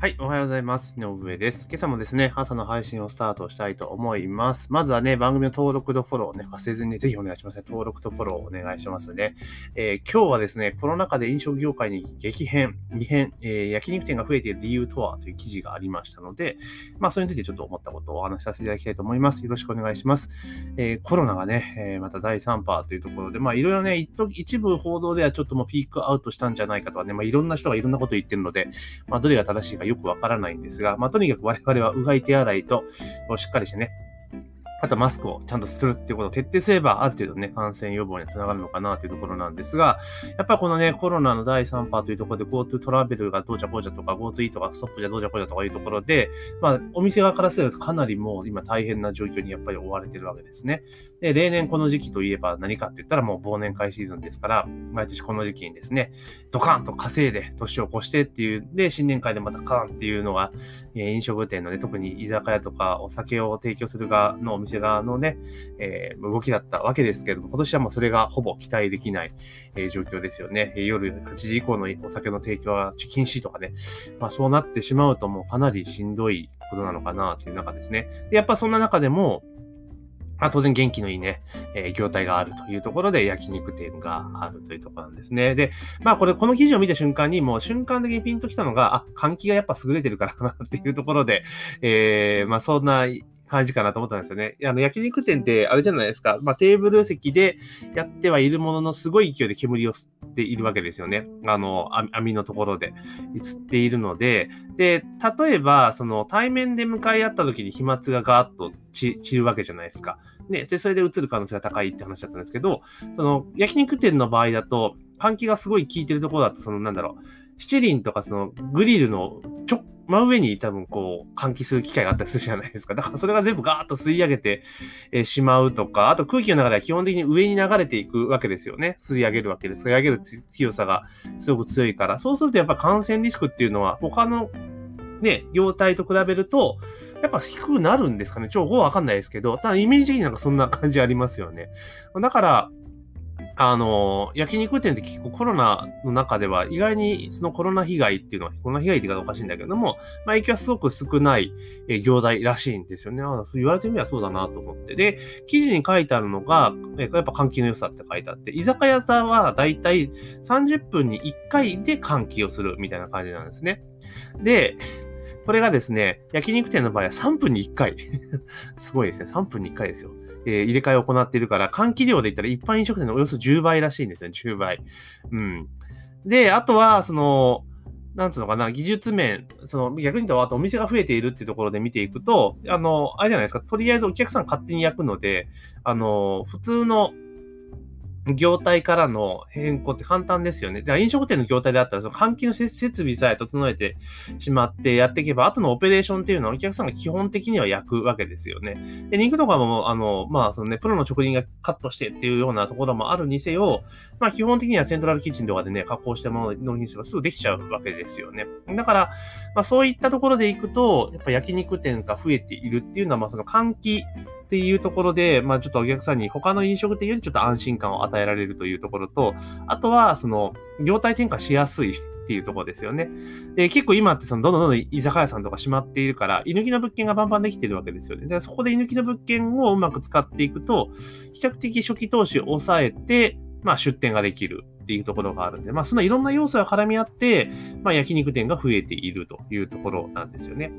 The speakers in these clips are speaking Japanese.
はい、おはようございます。井上です。今朝もですね、朝の配信をスタートしたいと思います。まずはね、番組の登録とフォローをね、忘れずに、ね、ぜひお願いします、ね。登録とフォローをお願いしますね。えー、今日はですね、コロナ禍で飲食業界に激変、異変、えー、焼肉店が増えている理由とはという記事がありましたので、まあ、それについてちょっと思ったことをお話しさせていただきたいと思います。よろしくお願いします。えー、コロナがね、えまた第3波というところで、まあ、いろいろね、一部報道ではちょっともうピークアウトしたんじゃないかとかね、まあ、いろんな人がいろんなことを言ってるので、まあ、どれが正しいかよくわからないんですが、まあ、とにかく我々はうがい手洗いと、しっかりしてね、あとマスクをちゃんとするっていうことを徹底すれば、ある程度ね、感染予防につながるのかなというところなんですが、やっぱこのね、コロナの第3波というところで GoTo トラベルがどうじゃこうじゃとか、GoTo イートがストップじゃどうじゃこうじゃとかいうところで、まあ、お店側からするとかなりもう今大変な状況にやっぱり追われてるわけですね。で、例年この時期といえば何かって言ったらもう忘年会シーズンですから、毎年この時期にですね、ドカンと稼いで年を越してっていう、で、新年会でまたカーンっていうのが、え飲食店のね、特に居酒屋とかお酒を提供する側のお店側のね、えー、動きだったわけですけども、今年はもうそれがほぼ期待できない、えー、状況ですよね。夜8時以降のお酒の提供は禁止とかね、まあそうなってしまうともうかなりしんどいことなのかなという中ですね。で、やっぱそんな中でも、まあ、当然元気のいいね、えー、業態があるというところで焼肉店があるというところなんですね。で、まあこれ、この記事を見た瞬間にもう瞬間的にピンときたのが、あ、換気がやっぱ優れてるからかなっていうところで、えー、まあそんな感じかなと思ったんですよね。あの、焼肉店って、あれじゃないですか。まあ、テーブル席でやってはいるものの、すごい勢いで煙を吸っているわけですよね。あの、網のところで吸っているので、で、例えば、その、対面で向かい合った時に飛沫がガーッと散るわけじゃないですか。ね、で、それで移る可能性が高いって話だったんですけど、その、焼肉店の場合だと、換気がすごい効いてるところだと、その、なんだろう、七輪とかそのグリルのちょ、真上に多分こう換気する機械があったりするじゃないですか。だからそれが全部ガーッと吸い上げてしまうとか、あと空気の中では基本的に上に流れていくわけですよね。吸い上げるわけです。吸い上げる強さがすごく強いから。そうするとやっぱ感染リスクっていうのは他のね、業態と比べると、やっぱ低くなるんですかね。超わかんないですけど、ただイメージ的になんかそんな感じありますよね。だから、あの、焼肉店って結構コロナの中では意外にそのコロナ被害っていうのは、コロナ被害って言い方おかしいんだけども、まあ影響はすごく少ない業態らしいんですよね。そう言われてみればそうだなと思って。で、記事に書いてあるのが、やっぱ換気の良さって書いてあって、居酒屋さんはだいたい30分に1回で換気をするみたいな感じなんですね。で、これがですね、焼肉店の場合は3分に1回。すごいですね。3分に1回ですよ。えー、入れ替えを行っているから、換気量で言ったら一般飲食店のおよそ10倍らしいんですね、10倍。うん。で、あとは、その、なんつうのかな、技術面、その逆に言うと、あとお店が増えているっていうところで見ていくと、あの、あれじゃないですか、とりあえずお客さん勝手に焼くので、あの、普通の業態からの変更って簡単ですよね。で飲食店の業態であったら、その換気の設備さえ整えてしまってやっていけば、後のオペレーションっていうのはお客さんが基本的には焼くわけですよね。で、肉とかも、あの、まあ、そのね、プロの職人がカットしてっていうようなところもあるにせよ、まあ、基本的にはセントラルキッチンとかでね、加工したもののにすればすぐできちゃうわけですよね。だから、まあ、そういったところでいくと、やっぱ焼肉店が増えているっていうのは、まあ、その換気っていうところで、まあちょっとお客さんに他の飲食店よりちょっと安心感を与えられるというところと、あとは、その、業態転換しやすいっていうところですよね。で、結構今ってその、どんどんどんどん居酒屋さんとか閉まっているから、居抜きの物件がバンバンできてるわけですよね。で、そこで居抜きの物件をうまく使っていくと、比較的初期投資を抑えて、まあ出店ができるっていうところがあるんで、まあそんないろんな要素が絡み合って、まあ焼肉店が増えているというところなんですよね。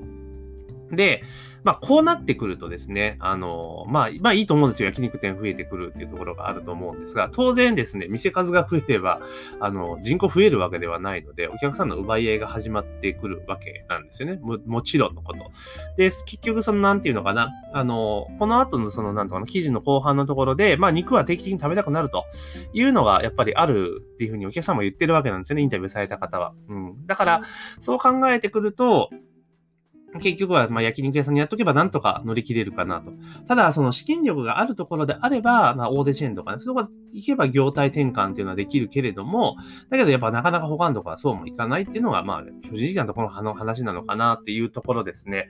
で、まあ、こうなってくるとですね、あの、まあ、まあいいと思うんですよ。焼肉店増えてくるっていうところがあると思うんですが、当然ですね、店数が増えれば、あの、人口増えるわけではないので、お客さんの奪い合いが始まってくるわけなんですよね。も、もちろんのこと。で、結局その、なんていうのかな、あの、この後のその、なんとかな、記事の後半のところで、まあ、肉は定期的に食べたくなるというのが、やっぱりあるっていうふうにお客さんも言ってるわけなんですよね。インタビューされた方は。うん。だから、そう考えてくると、結局は、まあ、焼肉屋さんにやっとけばなんとか乗り切れるかなと。ただ、その資金力があるところであれば、まあ、大手チェーンとかね、そこいけば業態転換っていうのはできるけれども、だけどやっぱなかなか他のところはそうもいかないっていうのが、まあ、正直なところの話なのかなっていうところですね。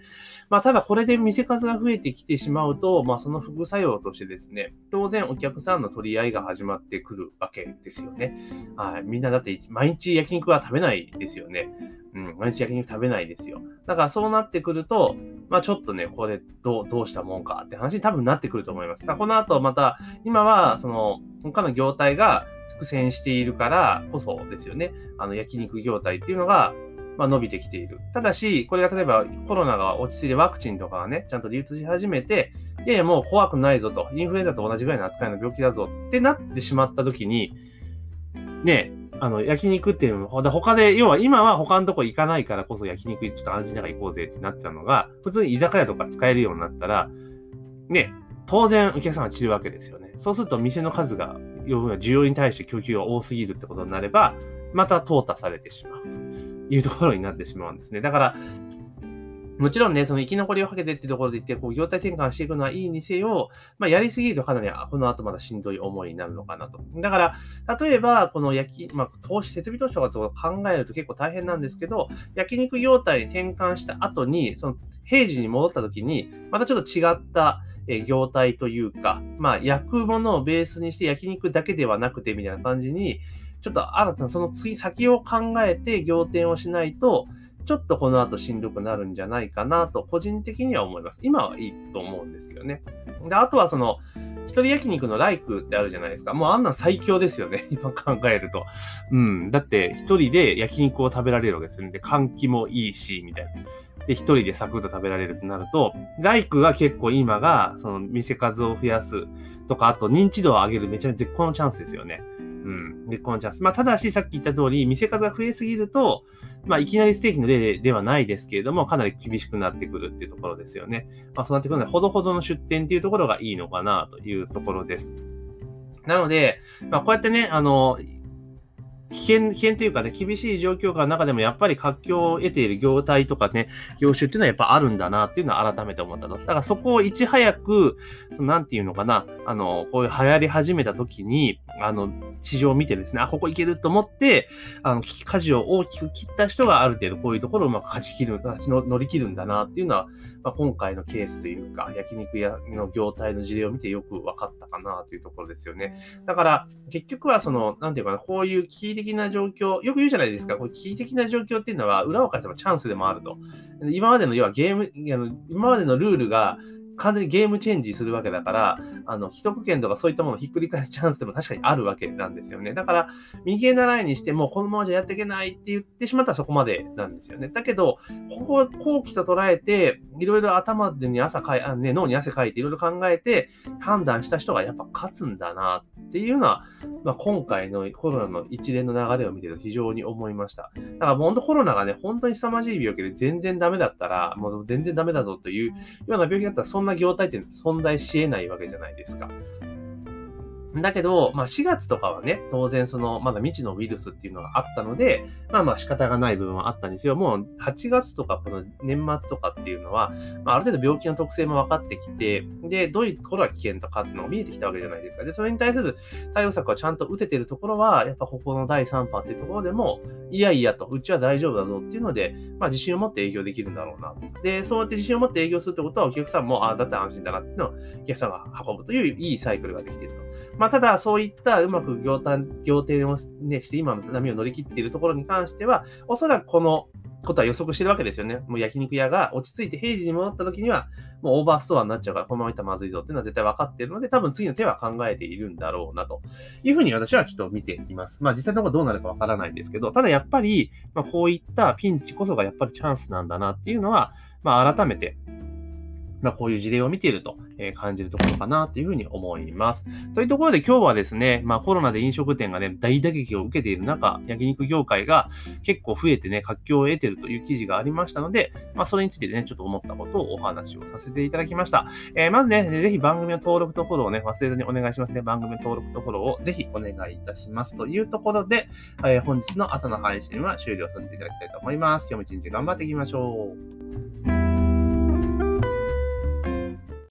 まあ、ただこれで店数が増えてきてしまうと、まあ、その副作用としてですね、当然お客さんの取り合いが始まってくるわけですよね。はい。みんなだって毎日焼肉は食べないですよね。うん、毎日焼肉食べないですよ。だからそうなってくると、まあちょっとね、これどう、どうしたもんかって話に多分なってくると思います。だこの後また、今は、その、他の業態が苦戦しているからこそですよね。あの、焼肉業態っていうのが、まあ、伸びてきている。ただし、これが例えばコロナが落ち着いてワクチンとかがね、ちゃんと流通し始めて、いやいやもう怖くないぞと、インフルエンザと同じぐらいの扱いの病気だぞってなってしまった時に、ね、あの、焼肉っていうのも、他で、要は今は他のとこ行かないからこそ焼肉ちょっと安心ながら行こうぜってなってたのが、普通に居酒屋とか使えるようになったら、ね、当然お客さんが散るわけですよね。そうすると店の数が、要は需要に対して供給が多すぎるってことになれば、また淘汰されてしまうというところになってしまうんですね。だから、もちろんね、その生き残りをかけてってところで言って、こう、業態転換していくのはいいにせよ、まあ、やりすぎるとかなり、この後まだしんどい思いになるのかなと。だから、例えば、この焼き、まあ、投資、設備投資とかと考えると結構大変なんですけど、焼肉業態に転換した後に、その、平時に戻った時に、またちょっと違った、え業態というか、まあ、焼くものをベースにして焼肉だけではなくて、みたいな感じに、ちょっと新たなその次先を考えて仰天をしないと、ちょっとこの後しんどくなるんじゃないかなと、個人的には思います。今はいいと思うんですけどね。で、あとはその、一人焼肉のライクってあるじゃないですか。もうあんなん最強ですよね。今考えると。うん。だって、一人で焼肉を食べられるわけですよね。で、換気もいいし、みたいな。で、一人でサクッと食べられるとなると、ライクが結構今が、その店数を増やすとか、あと認知度を上げるめちゃめちゃ絶好のチャンスですよね。うん。絶好のチャンス。まあ、ただし、さっき言った通り、店数が増えすぎると、まあ、いきなりステーキの例ではないですけれども、かなり厳しくなってくるっていうところですよね。まあ、そうなってくるので、ほどほどの出店っていうところがいいのかなというところです。なので、まあ、こうやってね、あの、危険、危険というかね、厳しい状況下の中でもやっぱり活況を得ている業態とかね、業種っていうのはやっぱあるんだなっていうのは改めて思ったと。だからそこをいち早く、そのなんていうのかな、あの、こういう流行り始めた時に、あの、市場を見てですね、あ、ここいけると思って、あの、舵を大きく切った人がある程度こういうところをうまく勝ち切る、乗り切るんだなっていうのは、まあ、今回のケースというか、焼肉屋の業態の事例を見てよく分かったかなというところですよね。だから、結局はその、なんていうかな、こういう危機的な状況、よく言うじゃないですか、こう危機的な状況っていうのは、裏を返せばチャンスでもあると。今までの、要はゲーム、今までのルールが、完全にゲームチェンジするわけだから、あの、既得権とかそういったものをひっくり返すチャンスでも確かにあるわけなんですよね。だから、右へ習いにしても、このままじゃやっていけないって言ってしまったらそこまでなんですよね。だけど、ここを後期と捉えて、いろいろ頭でに朝かい、あね、脳に汗かいていろいろ考えて判断した人がやっぱ勝つんだなっていうのは、まあ、今回のコロナの一連の流れを見てると非常に思いました。だから本当コロナがね、本当に凄まじい病気で全然ダメだったら、もう全然ダメだぞというような病気だったらそんな業態って存在し得ないわけじゃないですか。だけど、まあ4月とかはね、当然その、まだ未知のウイルスっていうのがあったので、まあまあ仕方がない部分はあったんですよ。もう8月とかこの年末とかっていうのは、まあある程度病気の特性も分かってきて、で、どういうところが危険とかっていうのが見えてきたわけじゃないですか。で、それに対する対応策はちゃんと打ててるところは、やっぱここの第3波っていうところでも、いやいやと、うちは大丈夫だぞっていうので、まあ自信を持って営業できるんだろうな。で、そうやって自信を持って営業するってことは、お客さんも、ああ、だって安心だなっていうのをお客さんが運ぶといういいサイクルができていると。まあ、ただ、そういったうまく行単、行転を、ね、して、今の波を乗り切っているところに関しては、おそらくこのことは予測してるわけですよね。もう焼肉屋が落ち着いて平時に戻った時には、もうオーバーストアになっちゃうから、このままいったらまずいぞっていうのは絶対分かってるので、多分次の手は考えているんだろうな、というふうに私はちょっと見ています。まあ実際のところどうなるかわからないですけど、ただやっぱり、まあこういったピンチこそがやっぱりチャンスなんだなっていうのは、まあ改めて、まあこういう事例を見ていると、え感じるところかなというふうに思います。というところで今日はですね、まあコロナで飲食店がね、大打撃を受けている中、焼肉業界が結構増えてね、活況を得ているという記事がありましたので、まあそれについてね、ちょっと思ったことをお話をさせていただきました。えー、まずね、ぜひ番組の登録とフォローをね、忘れずにお願いしますね。番組の登録とフォローをぜひお願いいたします。というところで、えー、本日の朝の配信は終了させていただきたいと思います。今日も一日頑張っていきましょう。